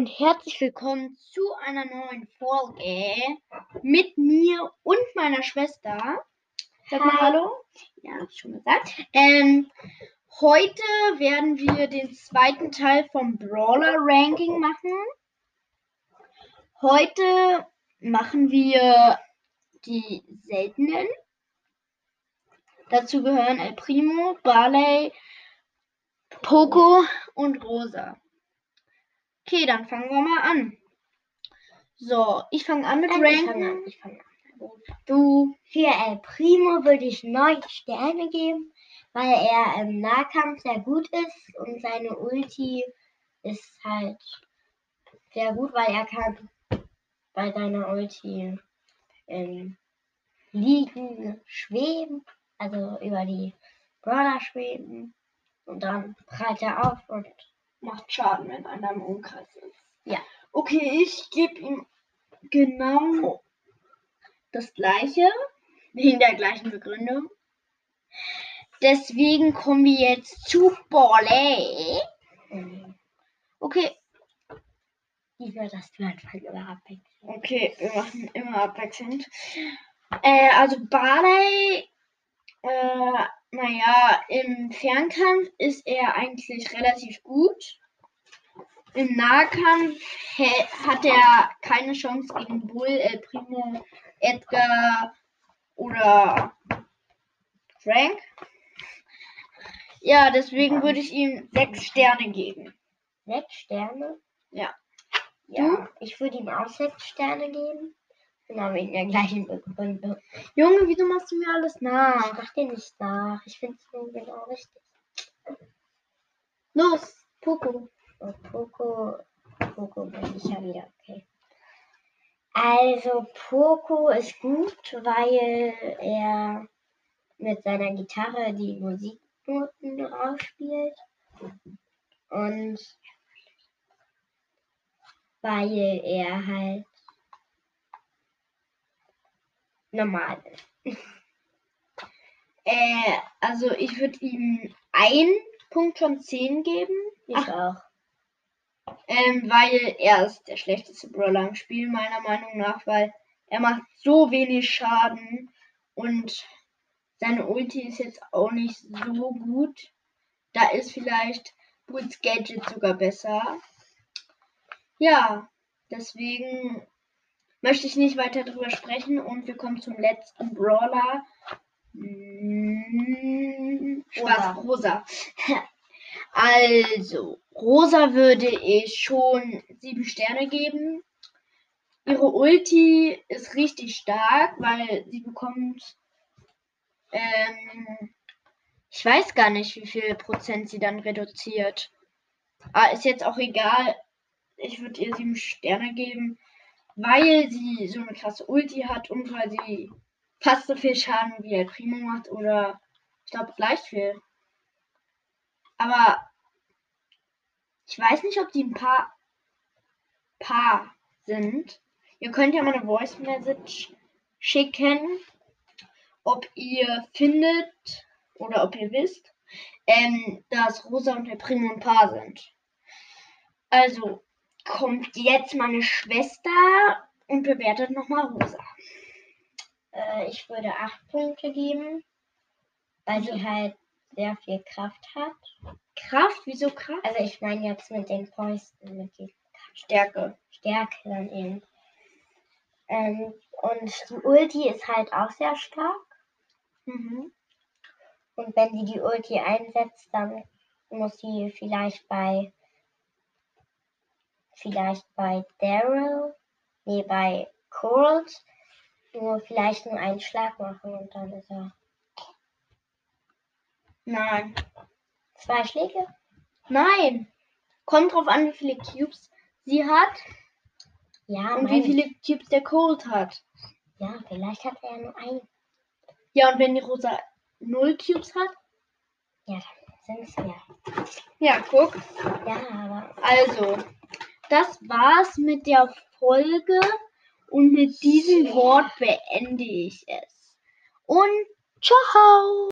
herzlich willkommen zu einer neuen Folge mit mir und meiner Schwester. Sag mal. Hallo. Ja, hab ich schon gesagt. Ähm, heute werden wir den zweiten Teil vom Brawler Ranking machen. Heute machen wir die seltenen. Dazu gehören El Primo, Barley, Poco und Rosa. Okay, dann fangen wir mal an. So, ich fange an mit Nein, ich fange an, ich fange an. Du, Für El Primo würde ich 9 Sterne geben, weil er im Nahkampf sehr gut ist und seine Ulti ist halt sehr gut, weil er kann bei seiner Ulti ähm, liegen, schweben, also über die Brawler schweben und dann prallt er auf und macht Schaden, wenn einer im Umkreis ist. Ja. Okay, ich gebe ihm genau das gleiche, wegen der gleichen Begründung. Deswegen kommen wir jetzt zu Borley. ähm, Okay, diesmal das du einfach immer abwechseln. Okay, wir machen immer abwechselnd. Äh, also Barley, äh, naja, im Fernkampf ist er eigentlich relativ gut. Im Nahkampf hat er keine Chance gegen Bull, El Primo, Edgar oder Frank. Ja, deswegen würde ich ihm sechs Sterne geben. Sechs Sterne? Ja. Ja, ich würde ihm auch sechs Sterne geben. Genau wegen der gleichen Begründung. Junge, wieso machst du mir alles Ich nach? mach dir nicht nach. Ich finde es nur genau richtig. Los, Poco. Und Poco, Poco bin ich ja wieder okay. Also Poco ist gut, weil er mit seiner Gitarre die Musiknoten ausspielt. Und weil er halt normal ist. Äh, also ich würde ihm einen Punkt von 10 geben, Ich Ach. auch. ähm, weil er ist der schlechteste Brawler im Spiel, meiner Meinung nach, weil er macht so wenig Schaden und seine Ulti ist jetzt auch nicht so gut. Da ist vielleicht Bulls Gadget sogar besser. Ja, deswegen möchte ich nicht weiter drüber sprechen und wir kommen zum letzten Brawler. Hm, Spaß, Rosa. Also, Rosa würde ich schon sieben Sterne geben. Ihre Ulti ist richtig stark, weil sie bekommt, ähm, ich weiß gar nicht, wie viel Prozent sie dann reduziert. Aber ist jetzt auch egal. Ich würde ihr sieben Sterne geben, weil sie so eine krasse Ulti hat und weil sie fast so viel Schaden wie El Primo macht oder ich glaube gleich viel. Aber ich weiß nicht, ob die ein paar Paar sind. Ihr könnt ja mal eine Voice Message schicken, ob ihr findet oder ob ihr wisst, ähm, dass Rosa und der Primo ein Paar sind. Also kommt jetzt meine Schwester und bewertet nochmal Rosa. Äh, ich würde acht Punkte geben, weil sie halt sehr viel Kraft hat. Kraft, wieso Kraft? Also ich meine jetzt mit den Fäusten, mit der Stärke. Stärke dann eben. Ähm, und die Ulti ist halt auch sehr stark. Mhm. Und wenn sie die Ulti einsetzt, dann muss sie vielleicht bei vielleicht bei Daryl, nee, bei Cold nur vielleicht nur einen Schlag machen und dann ist er Nein. zwei Schläge. Nein. Kommt drauf an, wie viele Cubes sie hat Ja, und wie viele Cubes der Cold hat. ja, vielleicht hat er nur einen. Ja, und wenn die Rosa null Cubes hat? Ja, dann sind es mehr. Ja, guck. Ja, aber Also, das war's mit der Folge und mit diesem Wort beende ich es. Und ciao!